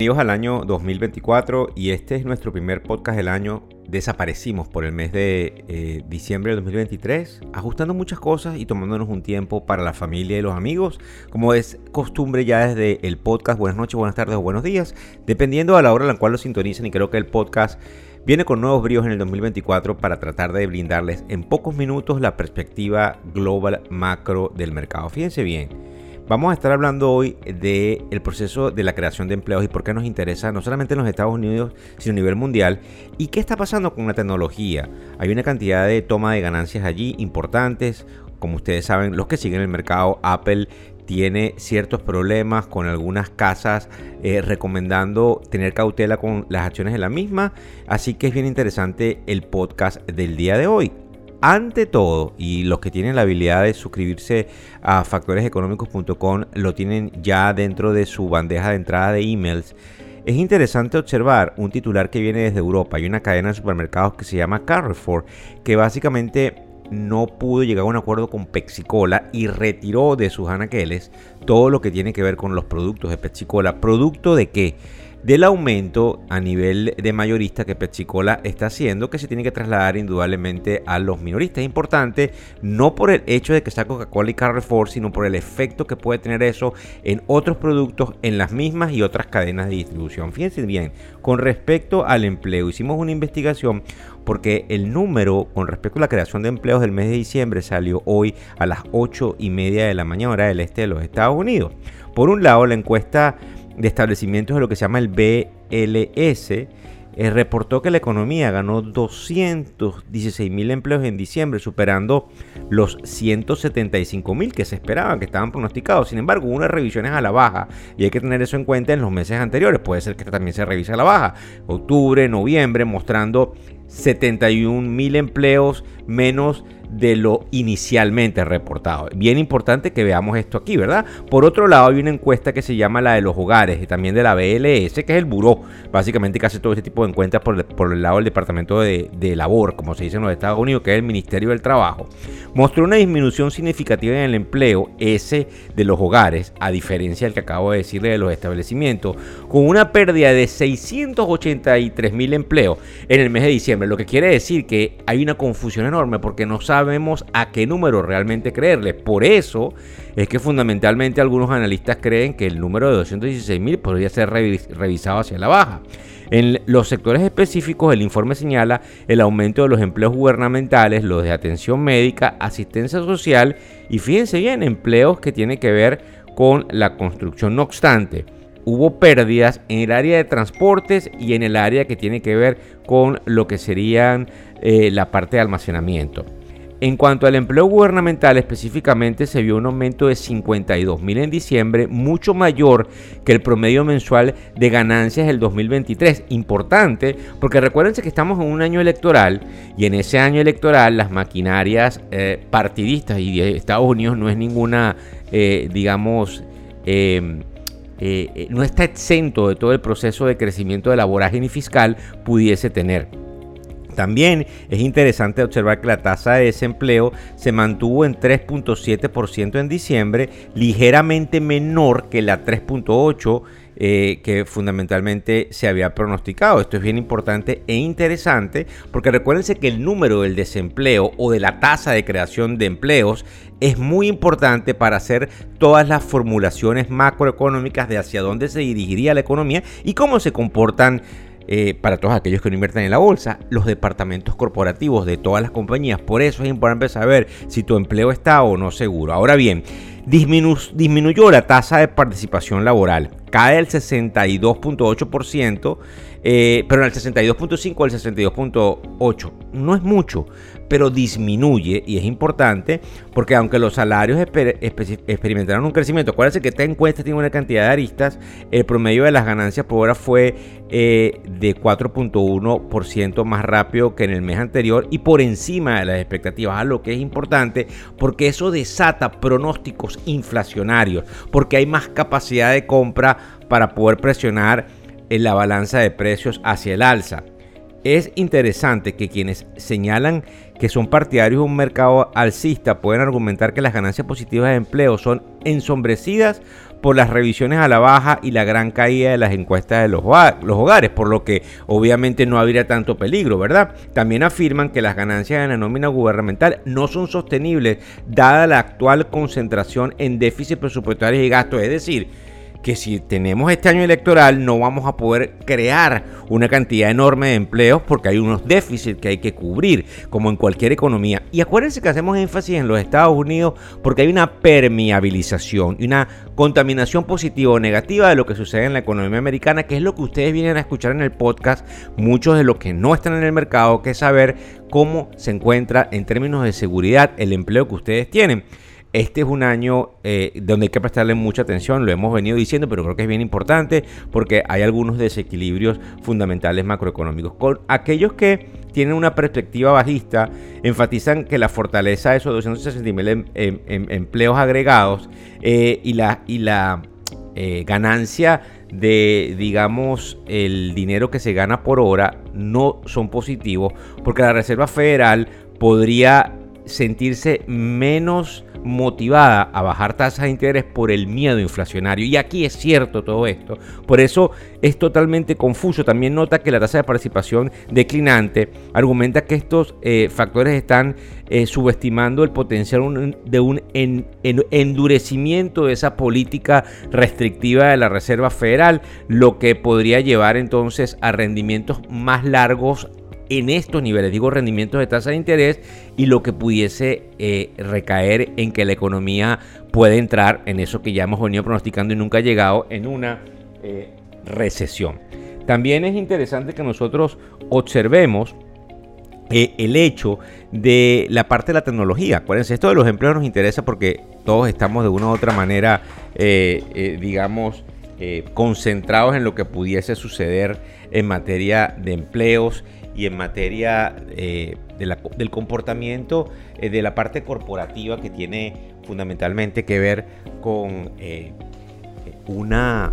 Bienvenidos al año 2024 y este es nuestro primer podcast del año desaparecimos por el mes de eh, diciembre del 2023, ajustando muchas cosas y tomándonos un tiempo para la familia y los amigos, como es costumbre ya desde el podcast. Buenas noches, buenas tardes o buenos días, dependiendo a la hora en la cual lo sintonicen. Y creo que el podcast viene con nuevos bríos en el 2024 para tratar de brindarles en pocos minutos la perspectiva global macro del mercado. Fíjense bien. Vamos a estar hablando hoy del el proceso de la creación de empleos y por qué nos interesa no solamente en los Estados Unidos, sino a nivel mundial. ¿Y qué está pasando con la tecnología? Hay una cantidad de toma de ganancias allí importantes. Como ustedes saben, los que siguen el mercado, Apple tiene ciertos problemas con algunas casas eh, recomendando tener cautela con las acciones de la misma. Así que es bien interesante el podcast del día de hoy. Ante todo, y los que tienen la habilidad de suscribirse a factoreseconómicos.com lo tienen ya dentro de su bandeja de entrada de emails. Es interesante observar un titular que viene desde Europa. Hay una cadena de supermercados que se llama Carrefour, que básicamente no pudo llegar a un acuerdo con Pepsi-Cola y retiró de sus anaqueles todo lo que tiene que ver con los productos de Pepsi-Cola. ¿Producto de qué? Del aumento a nivel de mayorista que Pepsi-Cola está haciendo, que se tiene que trasladar indudablemente a los minoristas. Es importante no por el hecho de que está Coca-Cola y Carrefour, sino por el efecto que puede tener eso en otros productos, en las mismas y otras cadenas de distribución. Fíjense bien, con respecto al empleo, hicimos una investigación porque el número con respecto a la creación de empleos del mes de diciembre salió hoy a las 8 y media de la mañana hora del este de los Estados Unidos. Por un lado, la encuesta de establecimientos de lo que se llama el BLS, eh, reportó que la economía ganó 216 mil empleos en diciembre, superando los 175 mil que se esperaban, que estaban pronosticados. Sin embargo, hubo unas revisiones a la baja y hay que tener eso en cuenta en los meses anteriores. Puede ser que también se revise a la baja. Octubre, noviembre, mostrando 71 mil empleos menos de lo inicialmente reportado. Bien importante que veamos esto aquí, ¿verdad? Por otro lado, hay una encuesta que se llama la de los hogares y también de la BLS, que es el buró, básicamente que hace todo este tipo de encuestas por, el, lado del Departamento de, de, Labor, como se dice en los Estados Unidos, que es el Ministerio del Trabajo. Mostró una disminución significativa en el empleo, ese de los hogares, a diferencia del que acabo de decirle de los establecimientos, con una pérdida de 683 mil empleos en el mes de diciembre, lo que quiere decir que hay una confusión enorme porque no sabe sabemos a qué número realmente creerle. Por eso es que fundamentalmente algunos analistas creen que el número de 216 mil podría ser revisado hacia la baja. En los sectores específicos, el informe señala el aumento de los empleos gubernamentales, los de atención médica, asistencia social y fíjense bien, empleos que tienen que ver con la construcción. No obstante, hubo pérdidas en el área de transportes y en el área que tiene que ver con lo que serían eh, la parte de almacenamiento. En cuanto al empleo gubernamental específicamente, se vio un aumento de 52 mil en diciembre, mucho mayor que el promedio mensual de ganancias del 2023. Importante, porque recuérdense que estamos en un año electoral y en ese año electoral las maquinarias eh, partidistas y Estados Unidos no es ninguna, eh, digamos, em, eh, no está exento de todo el proceso de crecimiento de la vorágine fiscal pudiese tener. También es interesante observar que la tasa de desempleo se mantuvo en 3.7% en diciembre, ligeramente menor que la 3.8% eh, que fundamentalmente se había pronosticado. Esto es bien importante e interesante porque recuérdense que el número del desempleo o de la tasa de creación de empleos es muy importante para hacer todas las formulaciones macroeconómicas de hacia dónde se dirigiría la economía y cómo se comportan eh, para todos aquellos que no invierten en la bolsa, los departamentos corporativos de todas las compañías. Por eso es importante saber si tu empleo está o no seguro. Ahora bien, disminuyó la tasa de participación laboral, cae del 62.8%, eh, pero el 62.5 al 62.8. No es mucho, pero disminuye y es importante porque aunque los salarios experimentaron un crecimiento, acuérdense que esta encuesta tiene una cantidad de aristas, el promedio de las ganancias por hora fue eh, de 4.1% más rápido que en el mes anterior y por encima de las expectativas, a lo que es importante porque eso desata pronósticos inflacionarios, porque hay más capacidad de compra para poder presionar en la balanza de precios hacia el alza. Es interesante que quienes señalan que son partidarios de un mercado alcista pueden argumentar que las ganancias positivas de empleo son ensombrecidas por las revisiones a la baja y la gran caída de las encuestas de los, hogares, por lo que obviamente no habría tanto peligro, ¿verdad? También afirman que las ganancias en la nómina gubernamental no son sostenibles dada la actual concentración en déficit presupuestario y gastos, es decir, que si tenemos este año electoral no vamos a poder crear una cantidad enorme de empleos porque hay unos déficits que hay que cubrir, como en cualquier economía. Y acuérdense que hacemos énfasis en los Estados Unidos porque hay una permeabilización y una contaminación positiva o negativa de lo que sucede en la economía americana, que es lo que ustedes vienen a escuchar en el podcast, muchos de los que no están en el mercado, que es saber cómo se encuentra en términos de seguridad el empleo que ustedes tienen. Este es un año eh, donde hay que prestarle mucha atención, lo hemos venido diciendo, pero creo que es bien importante porque hay algunos desequilibrios fundamentales macroeconómicos. Con aquellos que tienen una perspectiva bajista, enfatizan que la fortaleza de esos 260 mil em, em, em, empleos agregados eh, y la, eh, ganancia de, digamos, el dinero que se gana por hora no son positivos porque la Reserva Federal podría sentirse menos motivada a bajar tasas de interés por el miedo inflacionario. Y aquí es cierto todo esto. Por eso es totalmente confuso. También nota que la tasa de participación declinante argumenta que estos eh, factores están eh, subestimando el potencial de un endurecimiento de esa política restrictiva de la Reserva Federal, lo que podría llevar entonces a rendimientos más largos en estos niveles, digo rendimientos de tasa de interés y lo que pudiese eh, recaer en que la economía puede entrar en eso que ya hemos venido pronosticando y nunca ha llegado en una eh, recesión. También es interesante que nosotros observemos eh, el hecho de la parte de la tecnología. Acuérdense, esto de los empleos nos interesa porque todos estamos de una u otra manera, digamos, concentrados en lo que pudiese suceder en materia de empleos y en materia eh, del comportamiento eh, de la parte corporativa que tiene fundamentalmente que ver con eh, una,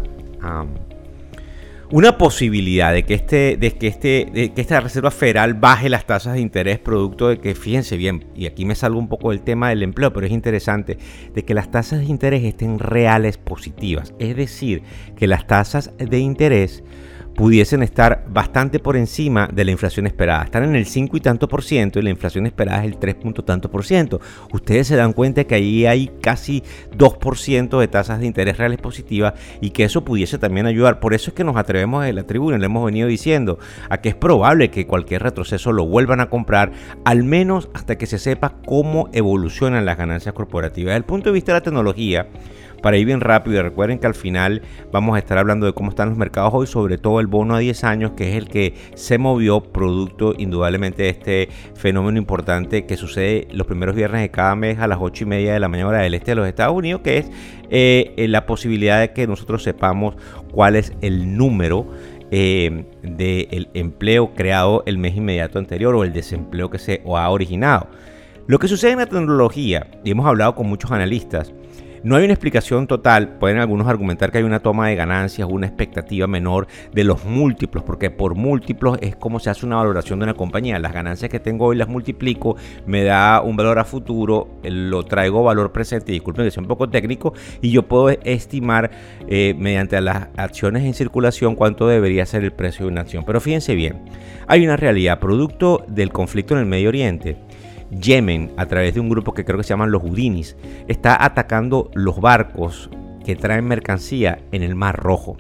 una posibilidad de que, este, de, que este, de que esta Reserva Federal baje las tasas de interés producto de que, fíjense bien, y aquí me salgo un poco del tema del empleo, pero es interesante, de que las tasas de interés estén reales positivas. Es decir, que las tasas de interés pudiesen estar bastante por encima de la inflación esperada. Están en el 5 y tanto por ciento y la inflación esperada es el 3 punto tanto por ciento. Ustedes se dan cuenta que ahí hay casi 2% de tasas de interés reales positivas y que eso pudiese también ayudar. Por eso es que nos atrevemos en la tribuna, le hemos venido diciendo, a que es probable que cualquier retroceso lo vuelvan a comprar, al menos hasta que se sepa cómo evolucionan las ganancias corporativas. Desde el punto de vista de la tecnología, para ir bien rápido. Recuerden que al final vamos a estar hablando de cómo están los mercados hoy, sobre todo el bono a 10 años, que es el que se movió producto indudablemente de este fenómeno importante que sucede los primeros viernes de cada mes a las 8 y media de la mañana hora del este de los Estados Unidos, que es eh, la posibilidad de que nosotros sepamos cuál es el número eh, del empleo creado el mes inmediato anterior o el desempleo que se ha originado. Lo que sucede en la tecnología, y hemos hablado con muchos analistas, no hay una explicación total, pueden algunos argumentar que hay una toma de ganancias, una expectativa menor de los múltiplos, porque por múltiplos es como se hace una valoración de una compañía. Las ganancias que tengo hoy las multiplico, me da un valor a futuro, lo traigo valor presente, disculpen que sea un poco técnico, y yo puedo estimar eh, mediante las acciones en circulación cuánto debería ser el precio de una acción. Pero fíjense bien, hay una realidad, producto del conflicto en el Medio Oriente Yemen, a través de un grupo que creo que se llaman los Houdinis, está atacando los barcos que traen mercancía en el Mar Rojo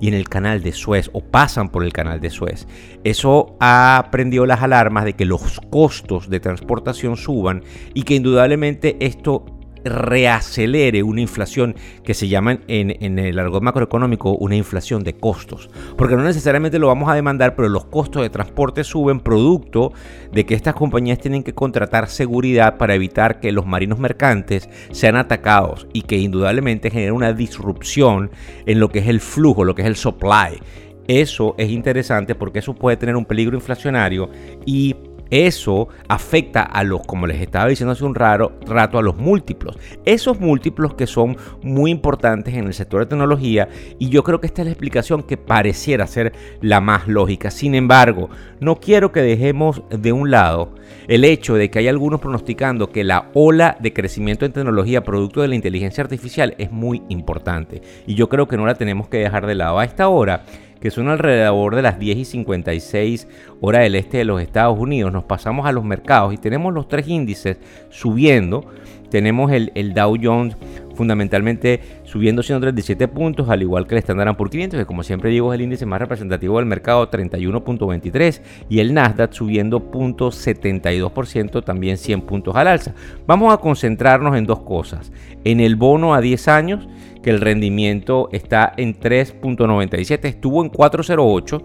y en el canal de Suez o pasan por el canal de Suez. Eso ha prendido las alarmas de que los costos de transportación suban y que indudablemente esto reacelere una inflación que se llama en, en el argot macroeconómico una inflación de costos. Porque no necesariamente lo vamos a demandar, pero los costos de transporte suben producto de que estas compañías tienen que contratar seguridad para evitar que los marinos mercantes sean atacados y que indudablemente genera una disrupción en lo que es el flujo, lo que es el supply. Eso es interesante porque eso puede tener un peligro inflacionario y eso afecta a los, como les estaba diciendo hace un raro, rato, a los múltiplos. Esos múltiplos que son muy importantes en el sector de tecnología y yo creo que esta es la explicación que pareciera ser la más lógica. Sin embargo, no quiero que dejemos de un lado el hecho de que hay algunos pronosticando que la ola de crecimiento en tecnología producto de la inteligencia artificial es muy importante y yo creo que no la tenemos que dejar de lado. A esta hora que son alrededor de las 10 y 56 hora del este de los Estados Unidos. Nos pasamos a los mercados y tenemos los tres índices subiendo. Tenemos el, Dow Jones fundamentalmente subiendo 137 puntos, al igual que el Standard Poor's 500, que como siempre digo es el índice más representativo del mercado, 31.23, y el Nasdaq subiendo 0.72%, también 100 puntos al alza. Vamos a concentrarnos en dos cosas, en el bono a 10 años, que el rendimiento está en 3.97, estuvo en 4.08.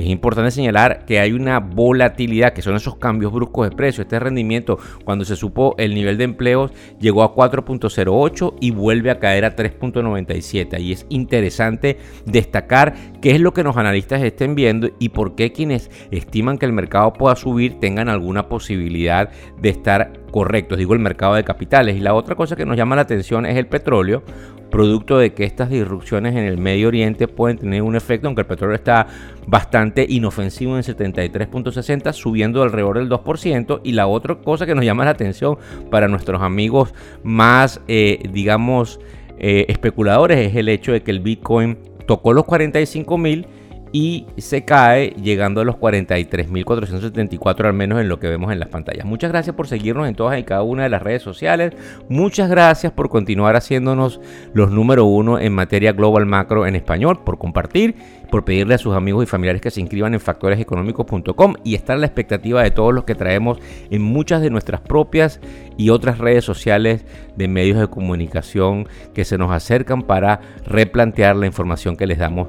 Es importante señalar que hay una volatilidad, que son esos cambios bruscos de precio. Este rendimiento, cuando se supo el nivel de empleos, llegó a 4.08 y vuelve a caer a 3.97. Y es interesante destacar qué es lo que los analistas estén viendo y por qué quienes estiman que el mercado pueda subir tengan alguna posibilidad de estar correctos. Digo el mercado de capitales. Y la otra cosa que nos llama la atención es el petróleo producto de que estas disrupciones en el Medio Oriente pueden tener un efecto, aunque el petróleo está bastante inofensivo en 73.60, subiendo alrededor del 2%. Y la otra cosa que nos llama la atención para nuestros amigos más, eh, digamos, eh, especuladores es el hecho de que el Bitcoin tocó los 45 mil y se cae llegando a los 43.474 al menos en lo que vemos en las pantallas. Muchas gracias por seguirnos en todas y cada una de las redes sociales. Muchas gracias por continuar haciéndonos los número uno en materia global macro en español, por compartir, por pedirle a sus amigos y familiares que se inscriban en factoreseconómicos.com y estar a la expectativa de todos los que traemos en muchas de nuestras propias y otras redes sociales de medios de comunicación que se nos acercan para replantear la información que les damos